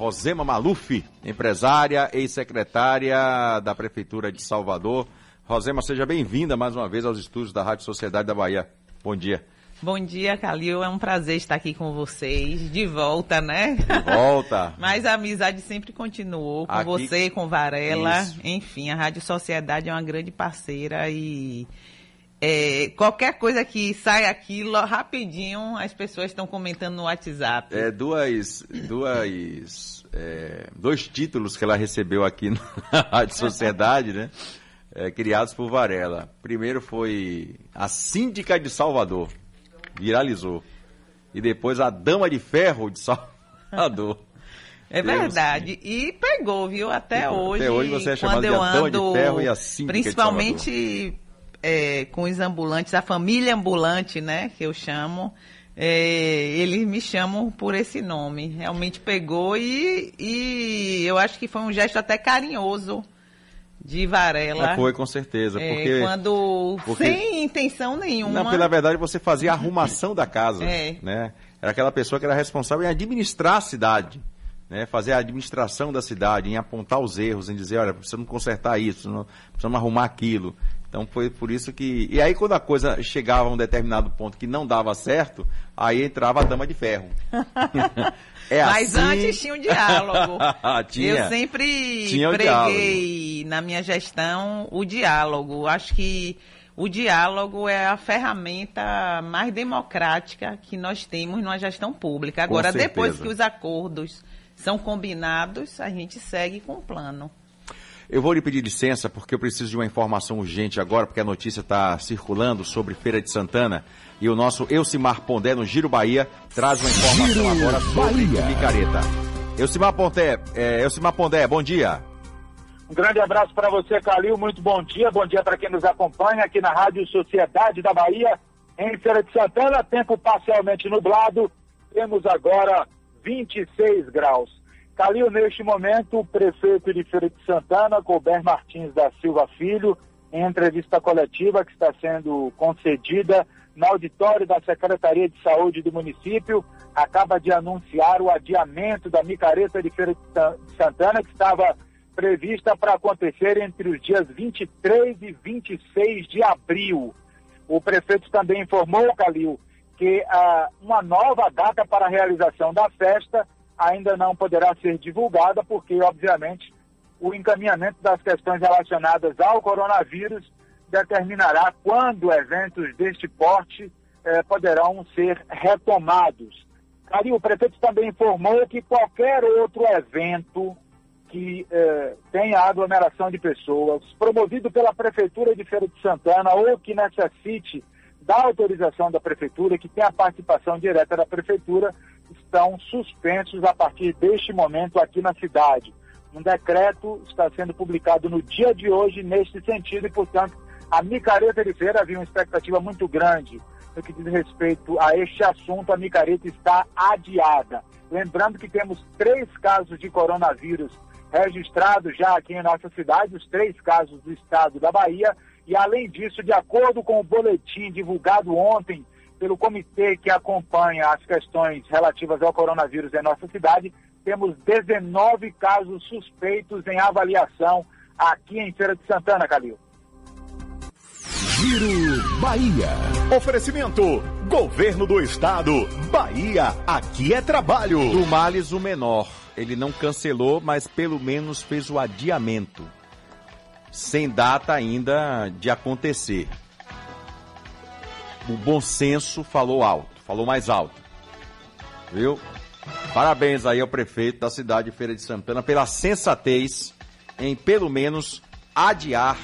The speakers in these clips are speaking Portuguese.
Rosema Maluf, empresária, ex-secretária da Prefeitura de Salvador. Rosema, seja bem-vinda mais uma vez aos estúdios da Rádio Sociedade da Bahia. Bom dia. Bom dia, Calil. É um prazer estar aqui com vocês. De volta, né? De volta. Mas a amizade sempre continuou com aqui... você, com Varela. Isso. Enfim, a Rádio Sociedade é uma grande parceira e é, qualquer coisa que sai aqui, rapidinho, as pessoas estão comentando no WhatsApp. É, duas, duas, é, dois títulos que ela recebeu aqui na Rádio Sociedade, né? É, criados por Varela. Primeiro foi a Síndica de Salvador, viralizou. E depois a Dama de Ferro de Salvador. É verdade. E pegou, viu? Até hoje. Até hoje você é chamado de a Dama de Ferro e a Síndica Principalmente é, com os ambulantes, a família ambulante, né, que eu chamo, é, eles me chamam por esse nome. Realmente pegou e, e eu acho que foi um gesto até carinhoso de Varela. É, foi, com certeza. É, porque, quando, porque, sem intenção nenhuma. Não, porque na verdade você fazia a arrumação da casa. É. Né? Era aquela pessoa que era responsável em administrar a cidade. Né, fazer a administração da cidade, em apontar os erros, em dizer, olha, precisamos consertar isso, precisamos arrumar aquilo. Então foi por isso que. E aí, quando a coisa chegava a um determinado ponto que não dava certo, aí entrava a dama de ferro. é Mas assim... antes tinha um diálogo. tinha. Eu sempre tinha preguei na minha gestão o diálogo. Acho que o diálogo é a ferramenta mais democrática que nós temos numa gestão pública. Agora, depois que os acordos são combinados, a gente segue com o plano. Eu vou lhe pedir licença porque eu preciso de uma informação urgente agora, porque a notícia está circulando sobre Feira de Santana. E o nosso Elcimar Pondé, no Giro Bahia, traz uma informação Giro agora sobre Bahia. Micareta. Elcimar Pondé, é, Elcimar Pondé, bom dia. Um grande abraço para você, Calil. Muito bom dia. Bom dia para quem nos acompanha aqui na Rádio Sociedade da Bahia, em Feira de Santana. Tempo parcialmente nublado. Temos agora 26 graus. Calil, neste momento, o prefeito de Feira de Santana, Colbert Martins da Silva Filho, em entrevista coletiva que está sendo concedida no auditório da Secretaria de Saúde do município, acaba de anunciar o adiamento da micareta de Feira de Santana, que estava prevista para acontecer entre os dias 23 e 26 de abril. O prefeito também informou, Calil, que ah, uma nova data para a realização da festa ainda não poderá ser divulgada, porque, obviamente, o encaminhamento das questões relacionadas ao coronavírus determinará quando eventos deste porte eh, poderão ser retomados. Aí o prefeito também informou que qualquer outro evento que eh, tenha aglomeração de pessoas, promovido pela Prefeitura de Feira de Santana ou que necessite da autorização da Prefeitura, que tenha a participação direta da Prefeitura, estão suspensos a partir deste momento aqui na cidade. Um decreto está sendo publicado no dia de hoje neste sentido e, portanto, a micareta de feira havia uma expectativa muito grande no que diz respeito a este assunto. A micareta está adiada. Lembrando que temos três casos de coronavírus registrados já aqui em nossa cidade, os três casos do estado da Bahia. E, além disso, de acordo com o boletim divulgado ontem pelo comitê que acompanha as questões relativas ao coronavírus em nossa cidade, temos 19 casos suspeitos em avaliação aqui em Feira de Santana, Calil. Giro Bahia. Oferecimento: Governo do Estado. Bahia, aqui é trabalho. Do Males o menor. Ele não cancelou, mas pelo menos fez o adiamento. Sem data ainda de acontecer o bom senso falou alto, falou mais alto. Viu? Parabéns aí ao prefeito da cidade de Feira de Santana pela sensatez em pelo menos adiar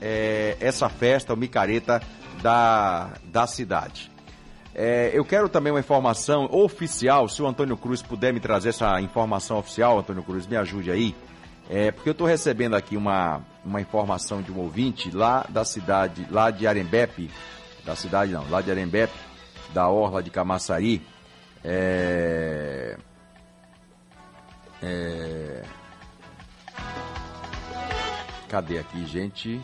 é, essa festa, o micareta da, da cidade. É, eu quero também uma informação oficial, se o Antônio Cruz puder me trazer essa informação oficial, Antônio Cruz, me ajude aí. É, porque eu estou recebendo aqui uma, uma informação de um ouvinte lá da cidade, lá de Arembepe, da cidade não, lá de Arembepe, da Orla de Camaçari, é, é, cadê aqui, gente?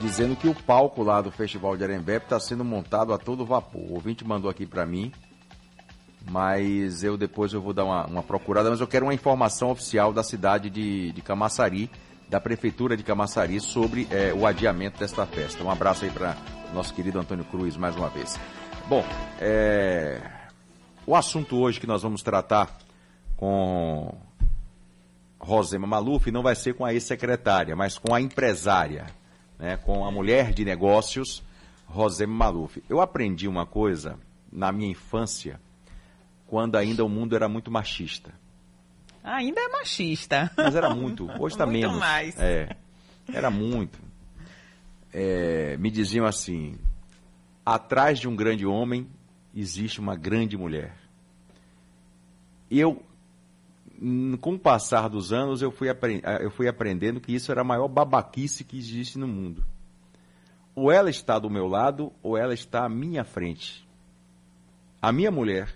Dizendo que o palco lá do Festival de Arembepe está sendo montado a todo vapor. O ouvinte mandou aqui para mim. mas eu depois eu vou dar uma, uma, procurada, mas eu quero uma informação oficial da cidade de, de Camaçari, da prefeitura de Camaçari, sobre é, o adiamento desta festa. Um abraço aí para nosso querido Antônio Cruz mais uma vez. Bom, é, o assunto hoje que nós vamos tratar com Rosema Maluf não vai ser com a ex-secretária, mas com a empresária, né, com a mulher de negócios, Rosema Maluf. Eu aprendi uma coisa na minha infância, quando ainda o mundo era muito machista. Ainda é machista. Mas era muito. Hoje está menos. Mais. É, era muito. É, me diziam assim: atrás de um grande homem existe uma grande mulher. Eu, com o passar dos anos, eu fui, eu fui aprendendo que isso era a maior babaquice que existe no mundo. Ou ela está do meu lado, ou ela está à minha frente. A minha mulher,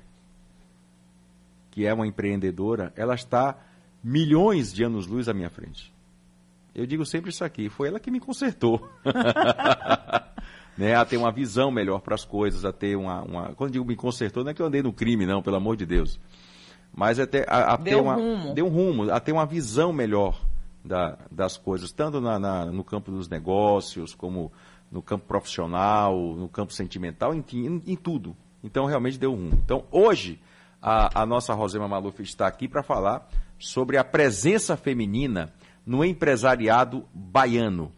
que é uma empreendedora, ela está milhões de anos-luz à minha frente. Eu digo sempre isso aqui, foi ela que me consertou. né, a ter uma visão melhor para as coisas, a ter uma, uma, Quando digo me consertou, não é que eu andei no crime, não, pelo amor de Deus. Mas é ter, a, a deu ter uma. Rumo. Deu um rumo, a ter uma visão melhor da, das coisas, tanto na, na, no campo dos negócios, como no campo profissional, no campo sentimental, em, em, em tudo. Então, realmente deu rumo. Então, hoje, a, a nossa Rosema Maluf está aqui para falar sobre a presença feminina no empresariado baiano.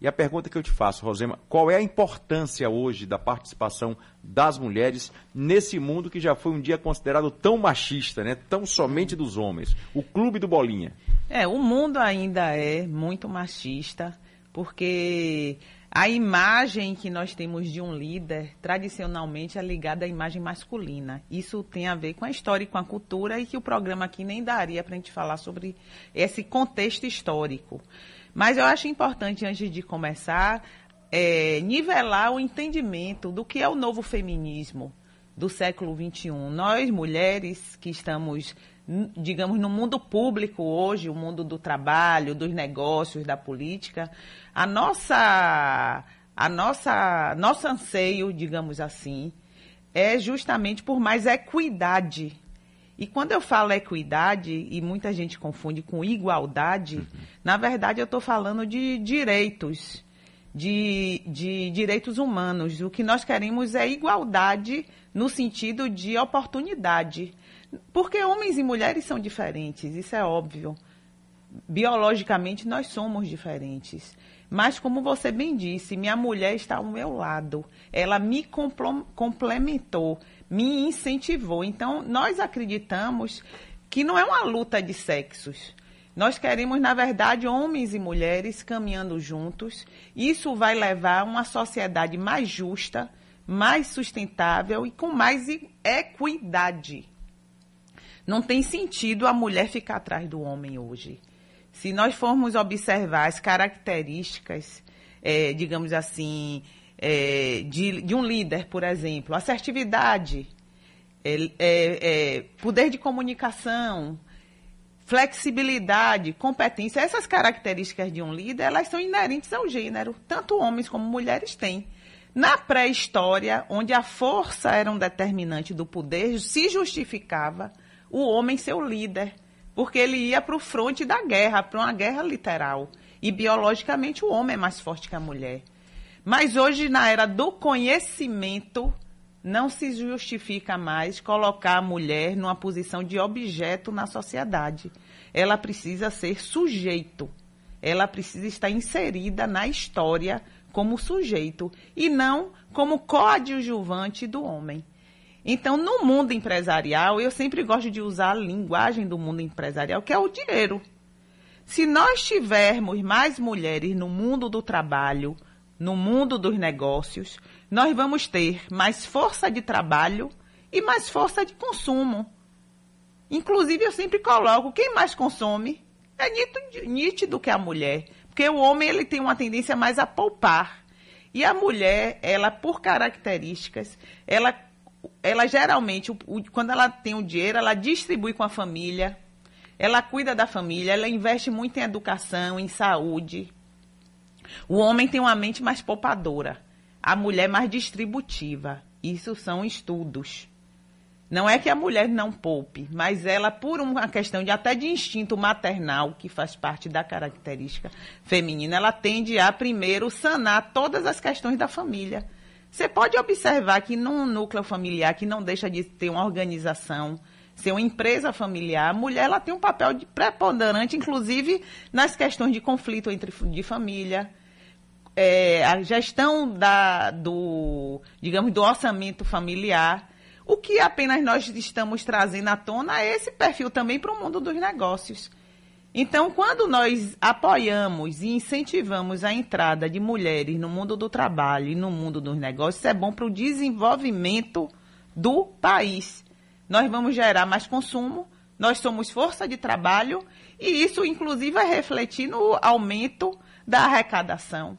E a pergunta que eu te faço, Rosema, qual é a importância hoje da participação das mulheres nesse mundo que já foi um dia considerado tão machista, né? tão somente dos homens? O clube do Bolinha. É, o mundo ainda é muito machista, porque a imagem que nós temos de um líder, tradicionalmente, é ligada à imagem masculina. Isso tem a ver com a história e com a cultura, e que o programa aqui nem daria para a gente falar sobre esse contexto histórico. Mas eu acho importante, antes de começar, é, nivelar o entendimento do que é o novo feminismo do século XXI. Nós, mulheres que estamos digamos, no mundo público hoje, o mundo do trabalho, dos negócios, da política, a nossa, a nossa, nosso anseio, digamos assim, é justamente por mais equidade. E quando eu falo equidade, e muita gente confunde com igualdade, uhum. na verdade eu estou falando de direitos, de, de direitos humanos. O que nós queremos é igualdade no sentido de oportunidade. Porque homens e mulheres são diferentes, isso é óbvio. Biologicamente nós somos diferentes. Mas, como você bem disse, minha mulher está ao meu lado. Ela me complementou, me incentivou. Então, nós acreditamos que não é uma luta de sexos. Nós queremos, na verdade, homens e mulheres caminhando juntos. Isso vai levar a uma sociedade mais justa, mais sustentável e com mais equidade. Não tem sentido a mulher ficar atrás do homem hoje. Se nós formos observar as características, é, digamos assim, é, de, de, um líder, por exemplo, assertividade, é, é, é, poder de comunicação, flexibilidade, competência, essas características de um líder, elas são inerentes ao gênero. Tanto homens como mulheres têm. Na pré-história, onde a força era um determinante do poder, se justificava o homem ser o líder, porque ele ia para o fronte da guerra, para uma guerra literal. E biologicamente o homem é mais forte que a mulher. Mas hoje, na era do conhecimento, não se justifica mais colocar a mulher numa posição de objeto na sociedade. Ela precisa ser sujeito. Ela precisa estar inserida na história como sujeito e não como coadjuvante do homem. Então, no mundo empresarial, eu sempre gosto de usar a linguagem do mundo empresarial, que é o dinheiro. Se nós tivermos mais mulheres no mundo do trabalho, no mundo dos negócios, nós vamos ter mais força de trabalho e mais força de consumo. Inclusive, eu sempre coloco, quem mais consome é nítido, nítido que a mulher. Porque o homem ele tem uma tendência mais a poupar. E a mulher, ela, por características, ela ela geralmente, quando ela tem o dinheiro, ela distribui com a família, ela cuida da família, ela investe muito em educação, em saúde. O homem tem uma mente mais poupadora, a mulher mais distributiva. Isso são estudos. Não é que a mulher não poupe, mas ela, por uma questão de até de instinto maternal, que faz parte da característica feminina, ela tende a primeiro sanar todas as questões da família. Você pode observar que num núcleo familiar que não deixa de ter uma organização, ser uma empresa familiar, a mulher ela tem um papel de preponderante, inclusive nas questões de conflito entre de família, é, a gestão da, do, digamos, do orçamento familiar. O que apenas nós estamos trazendo à tona é esse perfil também para o mundo dos negócios. Então, quando nós apoiamos e incentivamos a entrada de mulheres no mundo do trabalho e no mundo dos negócios, isso é bom para o desenvolvimento do país. Nós vamos gerar mais consumo, nós somos força de trabalho e isso, inclusive, vai refletir no aumento da arrecadação,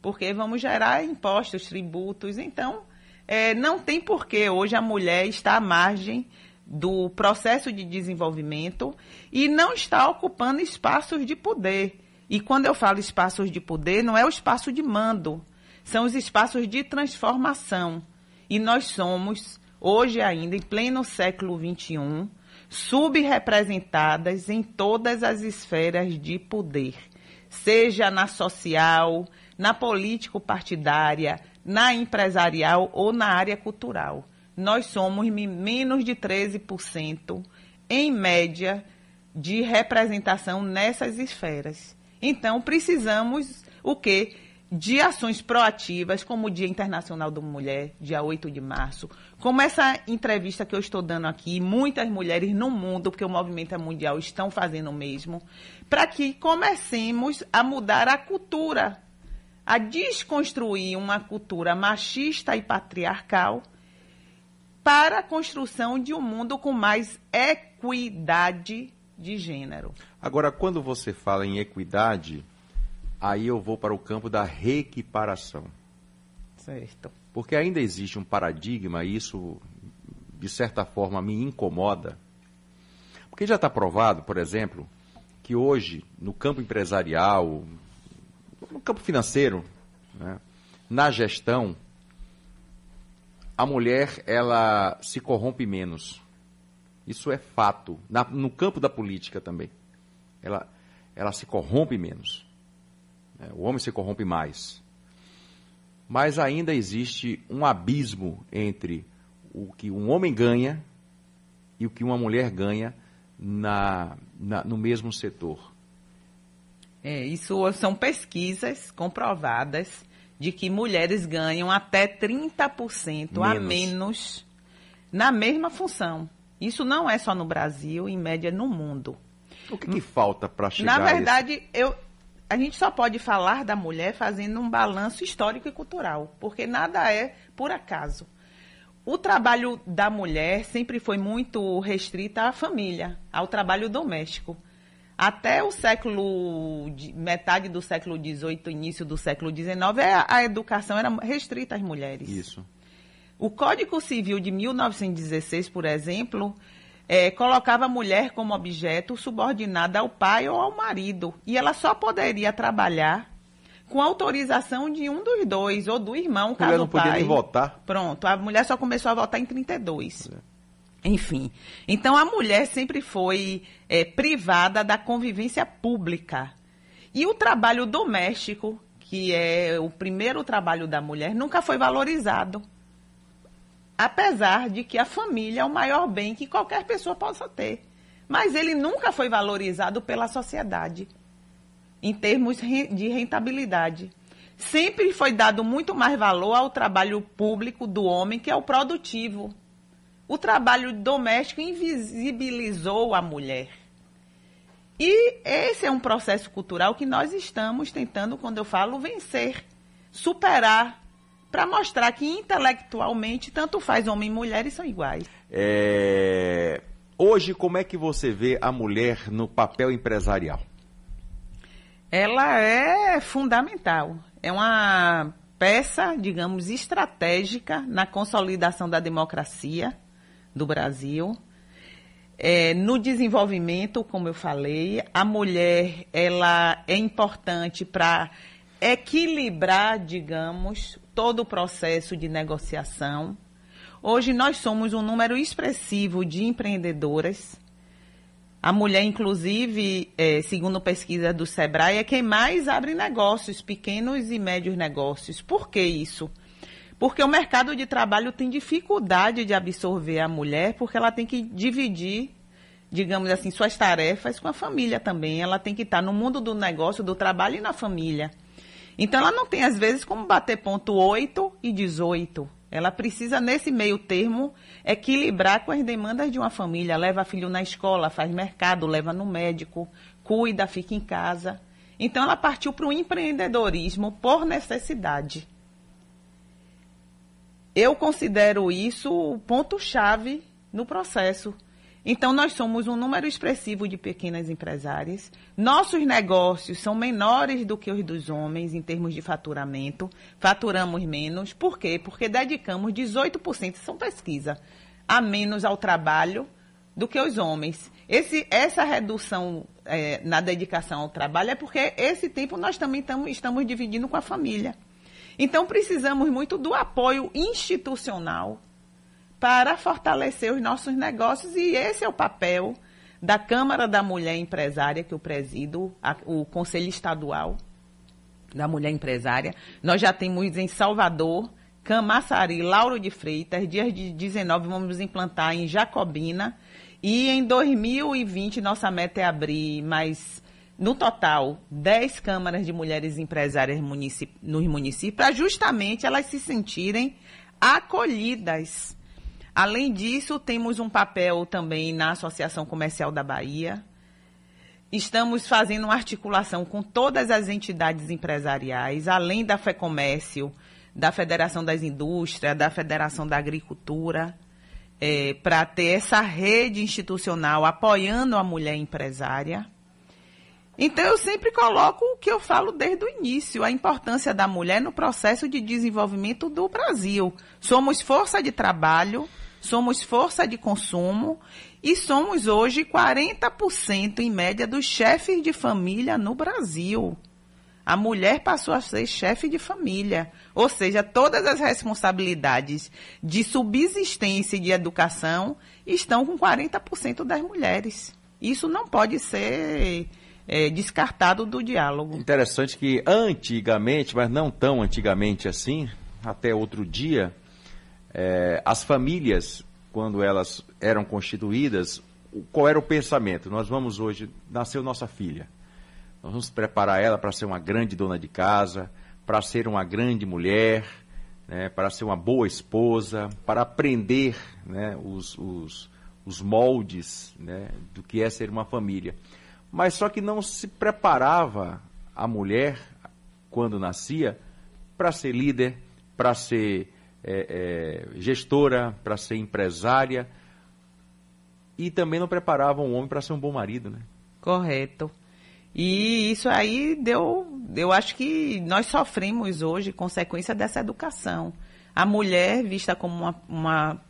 porque vamos gerar impostos, tributos. Então, é, não tem porquê hoje a mulher estar à margem do processo de desenvolvimento e não está ocupando espaços de poder. E quando eu falo espaços de poder, não é o espaço de mando, são os espaços de transformação. E nós somos, hoje ainda, em pleno século XXI, subrepresentadas em todas as esferas de poder, seja na social, na político-partidária, na empresarial ou na área cultural. Nós somos menos de 13%, em média, de representação nessas esferas. Então, precisamos o quê? De ações proativas, como o Dia Internacional da Mulher, dia 8 de março, como essa entrevista que eu estou dando aqui, muitas mulheres no mundo, porque o movimento é mundial, estão fazendo o mesmo, para que comecemos a mudar a cultura a desconstruir uma cultura machista e patriarcal para a construção de um mundo com mais equidade de gênero. Agora, quando você fala em equidade, aí eu vou para o campo da reequiparação. Certo. Porque ainda existe um paradigma, e isso, de certa forma, me incomoda. Porque já está provado, por exemplo, que hoje, no campo empresarial, no campo financeiro, né, na gestão, a mulher ela se corrompe menos. Isso é fato. Na, no campo da política também. Ela, ela se corrompe menos. Né, o homem se corrompe mais. Mas ainda existe um abismo entre o que um homem ganha e o que uma mulher ganha na, na no mesmo setor. É, isso são pesquisas comprovadas de que mulheres ganham até 30% menos. a menos na mesma função. Isso não é só no Brasil, em média no mundo. O que, que falta para chegar Na verdade, a eu, a gente só pode falar da mulher fazendo um balanço histórico e cultural, porque nada é por acaso. O trabalho da mulher sempre foi muito restrito à família, ao trabalho doméstico. Até o século, metade do século XVIII, início do século XIX, é, a educação era restrita às mulheres. Isso. O Código Civil de 1916, por exemplo, é, colocava a mulher como objeto subordinada ao pai ou ao marido. E ela só poderia trabalhar com autorização de um dos dois, ou do irmão, caso a mulher não podia nem votar. Pronto, a mulher só começou a votar em 32. É. Enfim, então a mulher sempre foi é, privada da convivência pública. E o trabalho doméstico, que é o primeiro trabalho da mulher, nunca foi valorizado. Apesar de que a família é o maior bem que qualquer pessoa possa ter. Mas ele nunca foi valorizado pela sociedade, em termos de rentabilidade. Sempre foi dado muito mais valor ao trabalho público do homem, que é o produtivo o trabalho doméstico invisibilizou a mulher. E esse é um processo cultural que nós estamos tentando, quando eu falo, vencer, superar, para mostrar que intelectualmente tanto faz homem e mulher e são iguais. É... Hoje, como é que você vê a mulher no papel empresarial? Ela é fundamental. É uma peça, digamos, estratégica na consolidação da democracia do Brasil. É, no desenvolvimento, como eu falei, a mulher ela é importante para equilibrar, digamos, todo o processo de negociação. Hoje nós somos um número expressivo de empreendedoras. A mulher, inclusive, é, segundo pesquisa do Sebrae, é quem mais abre negócios, pequenos e médios negócios. Por que isso? Porque o mercado de trabalho tem dificuldade de absorver a mulher, porque ela tem que dividir digamos assim, suas tarefas com a família também. Ela tem que estar no mundo do negócio, do trabalho e na família. Então, ela não tem, às vezes, como bater ponto 8 e 18. Ela precisa, nesse meio termo, equilibrar com as demandas de uma família. Leva filho na escola, faz mercado, leva no médico, cuida, fica em casa. Então, ela partiu para o empreendedorismo por necessidade. Eu considero isso o ponto-chave no processo então, nós somos um número expressivo de pequenas empresárias. Nossos negócios são menores do que os dos homens em termos de faturamento. Faturamos menos. Por quê? Porque dedicamos 18%, são pesquisa, a menos ao trabalho do que os homens. Esse, essa redução é, na dedicação ao trabalho é porque esse tempo nós também tamo, estamos dividindo com a família. Então, precisamos muito do apoio institucional para fortalecer os nossos negócios e esse é o papel da Câmara da Mulher Empresária, que eu presido, a, o Conselho Estadual da Mulher Empresária. Nós já temos em Salvador, Camaçari, Lauro de Freitas, dias de 19 vamos implantar em Jacobina e em 2020 nossa meta é abrir mais no total, 10 câmaras de mulheres empresárias nos municípios, para justamente elas se sentirem acolhidas Além disso, temos um papel também na Associação Comercial da Bahia. Estamos fazendo uma articulação com todas as entidades empresariais, além da FEComércio, da Federação das Indústrias, da Federação da Agricultura, é, para ter essa rede institucional apoiando a mulher empresária. Então, eu sempre coloco o que eu falo desde o início, a importância da mulher no processo de desenvolvimento do Brasil. Somos força de trabalho, somos força de consumo e somos hoje 40% em média dos chefes de família no Brasil. A mulher passou a ser chefe de família, ou seja, todas as responsabilidades de subsistência e de educação estão com 40% das mulheres. Isso não pode ser é, descartado do diálogo. Interessante que antigamente, mas não tão antigamente assim, até outro dia, é, as famílias, quando elas eram constituídas, qual era o pensamento? Nós vamos hoje, nasceu nossa filha. Nós vamos preparar ela para ser uma grande dona de casa, para ser uma grande mulher, né, para ser uma boa esposa, para aprender né, os, os, os moldes né, do que é ser uma família. Mas só que não se preparava a mulher, quando nascia, para ser líder, para ser é, é, gestora, para ser empresária. E também não preparava um homem para ser um bom marido, né? Correto. E isso aí deu. Eu acho que nós sofremos hoje consequência dessa educação. A mulher vista como uma, uma,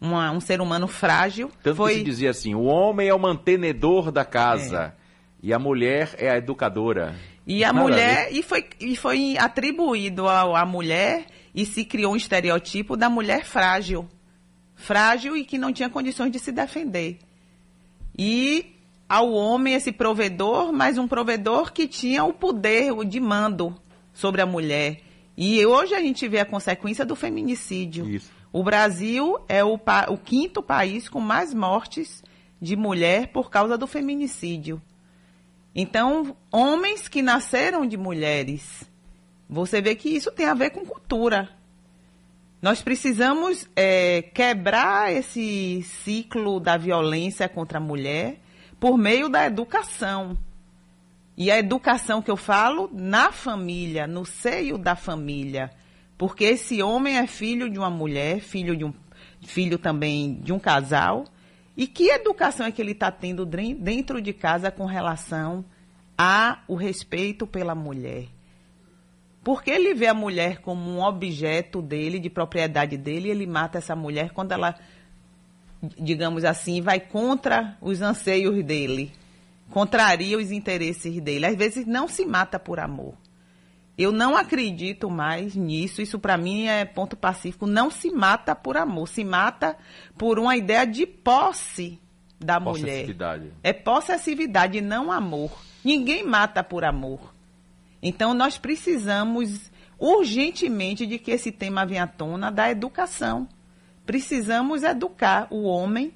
uma um ser humano frágil. Tanto foi... que se dizia assim: o homem é o mantenedor da casa. É. E a mulher é a educadora. E a Nada mulher, e foi, e foi atribuído à mulher e se criou um estereotipo da mulher frágil. Frágil e que não tinha condições de se defender. E ao homem, esse provedor, mas um provedor que tinha o poder, o de mando sobre a mulher. E hoje a gente vê a consequência do feminicídio. Isso. O Brasil é o, o quinto país com mais mortes de mulher por causa do feminicídio. Então, homens que nasceram de mulheres você vê que isso tem a ver com cultura. Nós precisamos é, quebrar esse ciclo da violência contra a mulher por meio da educação. E a educação que eu falo na família, no seio da família. Porque esse homem é filho de uma mulher, filho de um filho também de um casal. E que educação é que ele está tendo dentro de casa com relação ao respeito pela mulher? Porque ele vê a mulher como um objeto dele, de propriedade dele, e ele mata essa mulher quando ela, digamos assim, vai contra os anseios dele, contraria os interesses dele. Às vezes não se mata por amor. Eu não acredito mais nisso. Isso para mim é ponto pacífico. Não se mata por amor, se mata por uma ideia de posse da mulher. É possessividade, não amor. Ninguém mata por amor. Então nós precisamos urgentemente de que esse tema venha à tona da educação. Precisamos educar o homem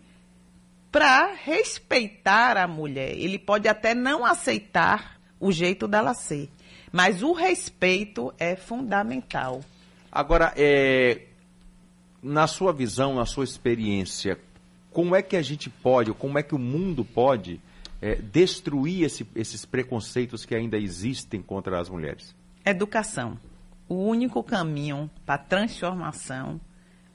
para respeitar a mulher. Ele pode até não aceitar o jeito dela ser, mas o respeito é fundamental. Agora, é, na sua visão, na sua experiência, como é que a gente pode, ou como é que o mundo pode é, destruir esse, esses preconceitos que ainda existem contra as mulheres? Educação. O único caminho para transformação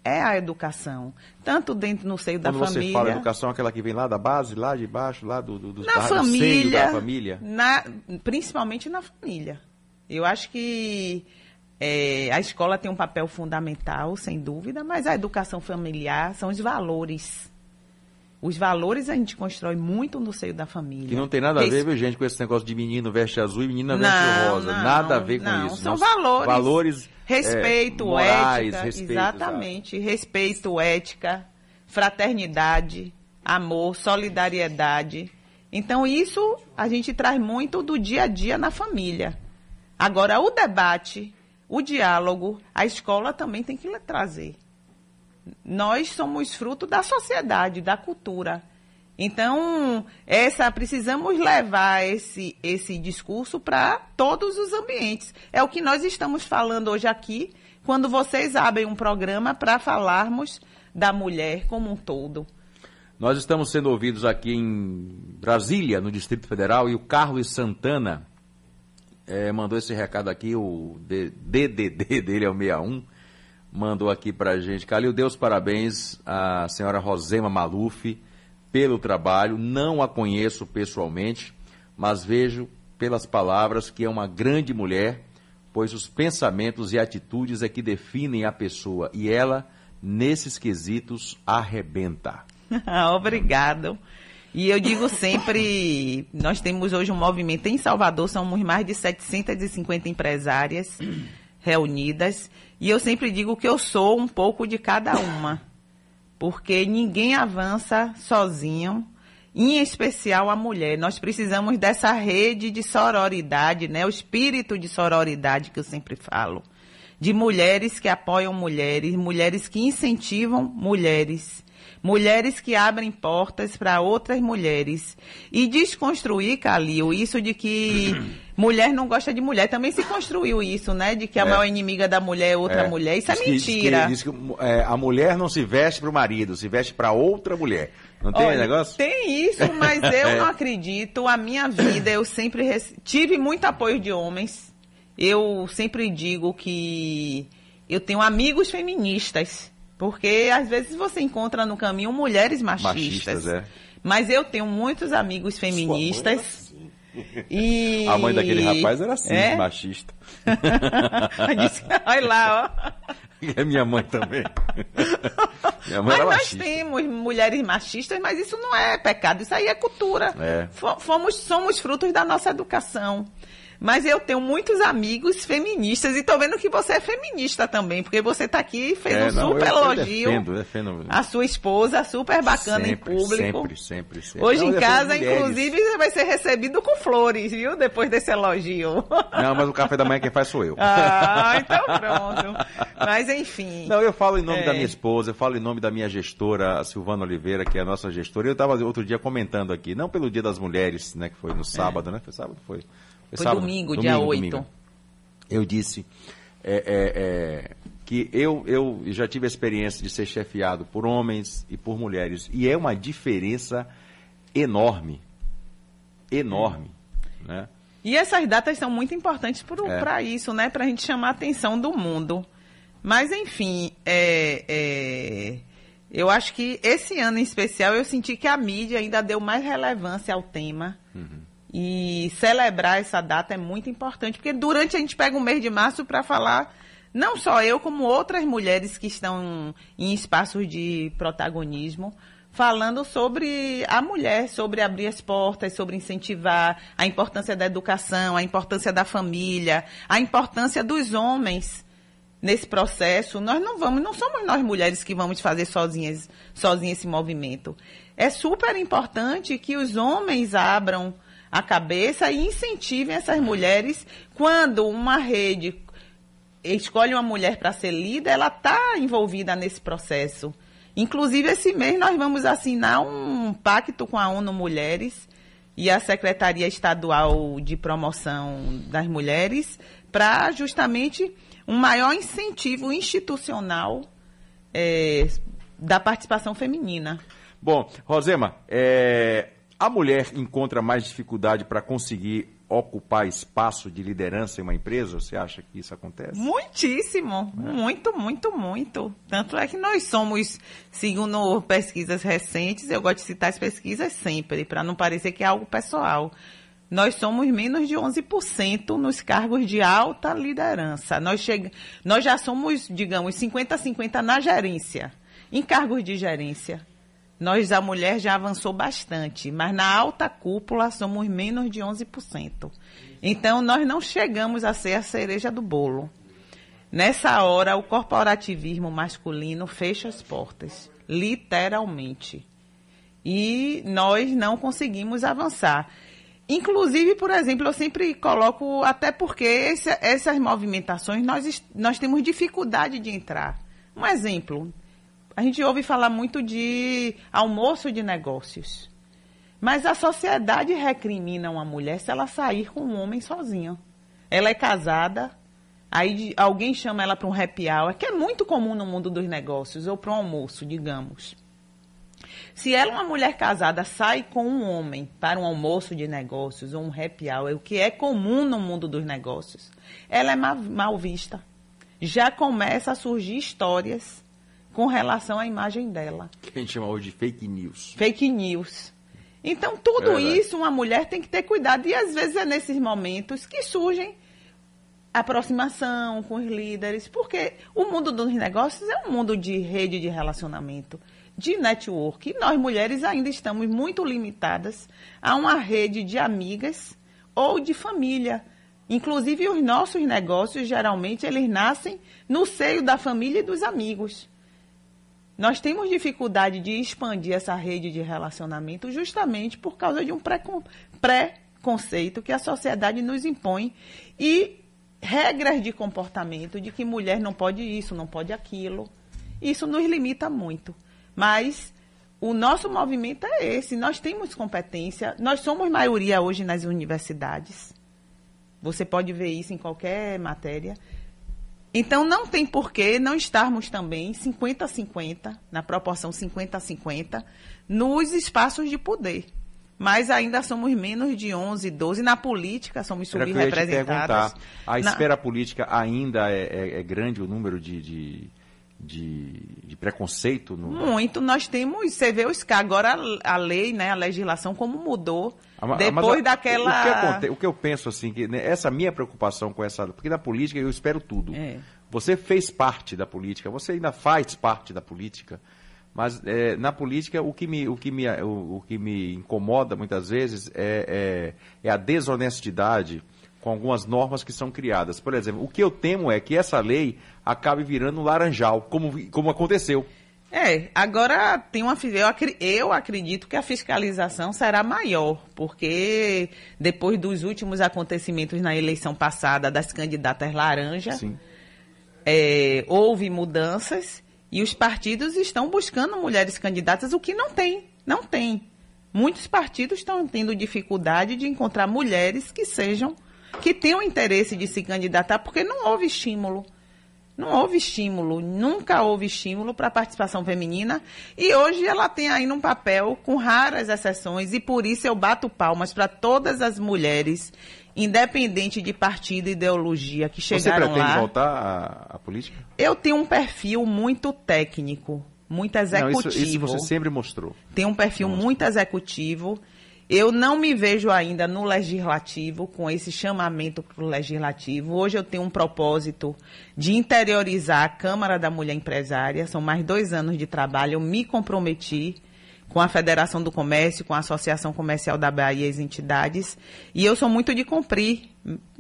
é a educação, tanto dentro no seio Quando da família. Quando você fala educação, aquela que vem lá da base, lá de baixo, lá do, do, do na da, família, da família, na, principalmente na família. Eu acho que é, a escola tem um papel fundamental, sem dúvida, mas a educação familiar são os valores. Os valores a gente constrói muito no seio da família. Que não tem nada a ver, viu, gente, com esse negócio de menino veste azul e menina não, veste rosa. Não, nada a ver com não, isso. São valores. Valores. Respeito, é, morais, ética. Respeito, exatamente. Exato. Respeito, ética, fraternidade, amor, solidariedade. Então, isso a gente traz muito do dia a dia na família. Agora, o debate, o diálogo, a escola também tem que trazer nós somos fruto da sociedade, da cultura. Então, essa precisamos levar esse, esse discurso para todos os ambientes. É o que nós estamos falando hoje aqui, quando vocês abrem um programa para falarmos da mulher como um todo. Nós estamos sendo ouvidos aqui em Brasília, no Distrito Federal, e o Carlos Santana é, mandou esse recado aqui, o DDD dele é o 61 mandou aqui pra gente. Calil, Deus parabéns à senhora Rosema Maluf pelo trabalho. Não a conheço pessoalmente, mas vejo pelas palavras que é uma grande mulher, pois os pensamentos e atitudes é que definem a pessoa e ela, nesses quesitos, arrebenta. Obrigado. E eu digo sempre, nós temos hoje um movimento em Salvador, somos mais de 750 empresárias reunidas. E eu sempre digo que eu sou um pouco de cada uma. Porque ninguém avança sozinho, em especial a mulher. Nós precisamos dessa rede de sororidade, né? O espírito de sororidade que eu sempre falo. De mulheres que apoiam mulheres, mulheres que incentivam mulheres mulheres que abrem portas para outras mulheres. E desconstruir, Calil, isso de que mulher não gosta de mulher. Também se construiu isso, né? De que a é. maior inimiga da mulher é outra é. mulher. Isso é diz é mentira. Diz que, diz que é, a mulher não se veste para o marido, se veste para outra mulher. Não tem Olha, negócio? Tem isso, mas eu é. não acredito. A minha vida, eu sempre tive muito apoio de homens. Eu sempre digo que eu tenho amigos feministas. Porque às vezes você encontra no caminho mulheres machistas. machistas é. Mas eu tenho muitos amigos feministas. Assim. E... A mãe daquele rapaz era assim, é? machista. Olha lá, ó. É minha mãe também. minha mãe mas nós machista. temos mulheres machistas, mas isso não é pecado, isso aí é cultura. É. Fomos, somos frutos da nossa educação. Mas eu tenho muitos amigos feministas e tô vendo que você é feminista também, porque você tá aqui e fez é, um não, super eu, elogio. Eu defendo, defendo. A sua esposa, super bacana sempre, em público. Sempre, sempre, sempre. Hoje não, em casa, inclusive, você vai ser recebido com flores, viu? Depois desse elogio. Não, mas o café da manhã quem faz sou eu. Ah, então pronto. Mas enfim. Não, eu falo em nome é. da minha esposa, eu falo em nome da minha gestora, a Silvana Oliveira, que é a nossa gestora. Eu estava outro dia comentando aqui, não pelo Dia das Mulheres, né, que foi no sábado, é. né? Foi sábado, foi. Foi, sábado, domingo, domingo, dia 8. Domingo. Eu disse é, é, é, que eu, eu já tive a experiência de ser chefiado por homens e por mulheres. E é uma diferença enorme. Enorme. Né? E essas datas são muito importantes para é. isso, né? Para a gente chamar a atenção do mundo. Mas, enfim, é, é, eu acho que esse ano em especial eu senti que a mídia ainda deu mais relevância ao tema. Uhum. E celebrar essa data é muito importante, porque durante a gente pega o mês de março para falar, não só eu, como outras mulheres que estão em espaços de protagonismo, falando sobre a mulher, sobre abrir as portas, sobre incentivar a importância da educação, a importância da família, a importância dos homens nesse processo. Nós não vamos, não somos nós mulheres que vamos fazer sozinhas, sozinhas esse movimento. É super importante que os homens abram a cabeça e incentivem essas mulheres quando uma rede escolhe uma mulher para ser líder, ela está envolvida nesse processo. Inclusive, esse mês nós vamos assinar um pacto com a ONU Mulheres e a Secretaria Estadual de Promoção das Mulheres para justamente um maior incentivo institucional é, da participação feminina. Bom, Rosema, é, a mulher encontra mais dificuldade para conseguir ocupar espaço de liderança em uma empresa? Você acha que isso acontece? Muitíssimo, é. muito, muito, muito. Tanto é que nós somos, segundo pesquisas recentes, eu gosto de citar as pesquisas sempre, para não parecer que é algo pessoal. Nós somos menos de 11% nos cargos de alta liderança. Nós, chega, nós já somos, digamos, 50-50 na gerência, em cargos de gerência. Nós, a mulher, já avançou bastante, mas na alta cúpula somos menos de 11%. Então, nós não chegamos a ser a cereja do bolo. Nessa hora, o corporativismo masculino fecha as portas, literalmente. E nós não conseguimos avançar. Inclusive, por exemplo, eu sempre coloco, até porque esse, essas movimentações nós, nós temos dificuldade de entrar. Um exemplo, a gente ouve falar muito de almoço de negócios. Mas a sociedade recrimina uma mulher se ela sair com um homem sozinha. Ela é casada, aí alguém chama ela para um happy hour, que é muito comum no mundo dos negócios, ou para um almoço, digamos. Se ela, uma mulher casada, sai com um homem para um almoço de negócios ou um happy hour, o que é comum no mundo dos negócios, ela é mal, mal vista. Já começa a surgir histórias com relação à imagem dela. Que a gente chama hoje de fake news. Fake news. Então, tudo é isso uma mulher tem que ter cuidado. E às vezes é nesses momentos que surgem aproximação com os líderes, porque o mundo dos negócios é um mundo de rede de relacionamento, de network. E nós mulheres ainda estamos muito limitadas a uma rede de amigas ou de família. Inclusive os nossos negócios geralmente eles nascem no seio da família e dos amigos. Nós temos dificuldade de expandir essa rede de relacionamento justamente por causa de um preconceito que a sociedade nos impõe e regras de comportamento de que mulher não pode isso, não pode aquilo. Isso nos limita muito. Mas o nosso movimento é esse. Nós temos competência, nós somos maioria hoje nas universidades. Você pode ver isso em qualquer matéria. Então, não tem por que não estarmos também 50 a 50, na proporção 50 a 50, nos espaços de poder. Mas ainda somos menos de 11, 12. Na política, somos subrepresentados. A na... esfera política ainda é, é, é, grande o número de, de, de, de preconceito? No... Muito. Nós temos, você vê os agora a lei, né, a legislação, como mudou. Ah, depois daquela. O que, aconte... o que, eu penso assim, que né, essa minha preocupação com essa. Porque na política eu espero tudo. É. Você fez parte da política, você ainda faz parte da política. Mas é, na política o que me, o que me, o, o que me incomoda muitas vezes é, é, é a desonestidade com algumas normas que são criadas. Por exemplo, o que eu temo é que essa lei acabe virando um laranjal, como, como aconteceu. É, agora tem uma eu, eu acredito que a fiscalização será maior, porque depois dos últimos acontecimentos na eleição passada das candidatas laranja, é, houve mudanças e os partidos estão buscando mulheres candidatas, o que não tem, não tem. Muitos partidos estão tendo dificuldade de encontrar mulheres que sejam que tenham interesse de se candidatar, porque não houve estímulo. Não houve estímulo, nunca houve estímulo para a participação feminina e hoje ela tem ainda um papel com raras exceções e por isso eu bato palmas para todas as mulheres, independente de partido e ideologia, que chegaram lá. Você pretende voltar à, à, política? Eu tenho um perfil muito técnico, muito executivo. Não, isso, isso você sempre mostrou. Tem um perfil muito executivo eu não me vejo ainda no legislativo, com esse chamamento para o legislativo. Hoje eu tenho um propósito de interiorizar a Câmara da Mulher Empresária. São mais dois anos de trabalho. Eu me comprometi com a Federação do Comércio, com a Associação Comercial da Bahia e as entidades. E eu sou muito de cumprir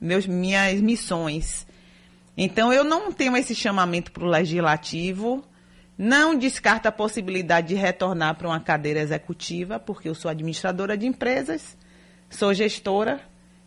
meus, minhas missões. Então, eu não tenho esse chamamento para o legislativo, não descarto a possibilidade de retornar para uma cadeira executiva, porque eu sou administradora de empresas, sou gestora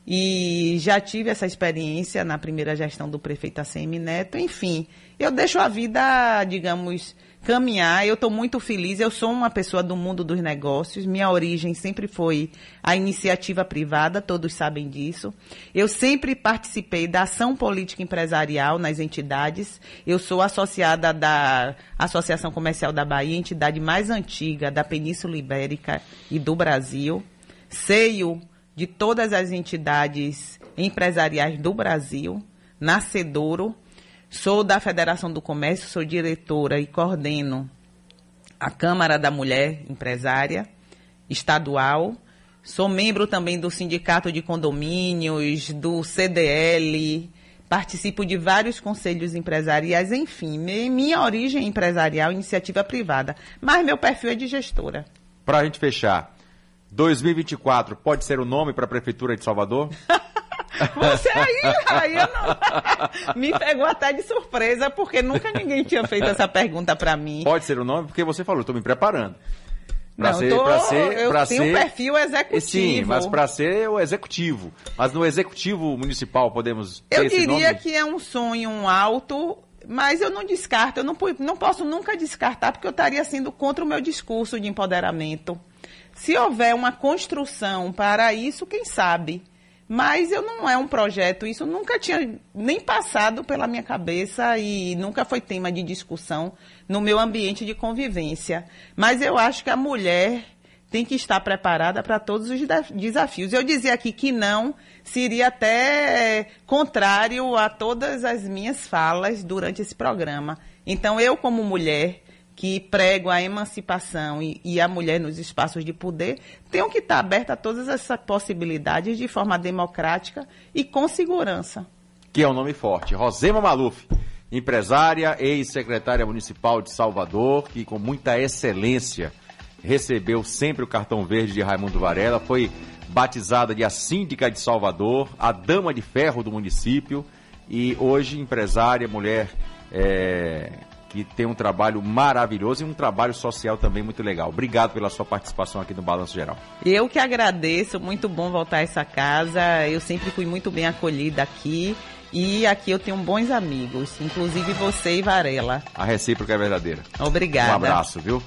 e já tive essa experiência na primeira gestão do prefeito ACM Neto. Enfim, eu deixo a vida, digamos, caminhar. Eu estou muito feliz. Eu sou uma pessoa do mundo dos negócios. Minha origem sempre foi a iniciativa privada, todos sabem disso. Eu sempre participei da ação política empresarial nas entidades. Eu sou associada da Associação Comercial da Bahia, entidade mais antiga da Península Ibérica e do Brasil. Seio de todas as entidades empresariais do Brasil, nascedouro Sou da Federação do Comércio, sou diretora e coordeno a Câmara da Mulher Empresária Estadual. Sou membro também do Sindicato de Condomínios, do CDL, participo de vários conselhos empresariais, enfim, minha origem empresarial, iniciativa privada, mas meu perfil é de gestora. Para a gente fechar, 2024 pode ser o nome para a Prefeitura de Salvador? Você aí, aí não... me pegou até de surpresa, porque nunca ninguém tinha feito essa pergunta para mim. Pode ser o nome, porque você falou, estou me preparando. Pra não, ser, tô, pra ser, eu pra tenho ser, um perfil executivo. Sim, mas para ser o executivo. Mas no executivo municipal podemos Eu diria que é um sonho alto, mas eu não descarto, eu não, não posso nunca descartar, porque eu estaria sendo contra o meu discurso de empoderamento. Se houver uma construção para isso, quem sabe? Mas eu não é um projeto, isso nunca tinha nem passado pela minha cabeça e nunca foi tema de discussão no meu ambiente de convivência. Mas eu acho que a mulher tem que estar preparada para todos os desafios. Eu dizia aqui que não seria até contrário a todas as minhas falas durante esse programa. Então, eu, como mulher, que pregam a emancipação e, e, a mulher nos espaços de poder, tenham que estar aberta a todas essas possibilidades de forma democrática e com segurança. Que é um nome forte. Rosema Maluf, empresária, ex-secretária municipal de Salvador, que com muita excelência recebeu sempre o cartão verde de Raimundo Varela, foi batizada de a síndica de Salvador, a dama de ferro do município e hoje empresária, mulher é, que tem um trabalho maravilhoso e um trabalho social também muito legal. Obrigado pela sua participação aqui no Balanço Geral. Eu que agradeço, muito bom voltar a essa casa. Eu sempre fui muito bem acolhida aqui. E aqui eu tenho bons amigos, inclusive você e Varela. A recíproca é verdadeira. Obrigada. Um abraço, viu?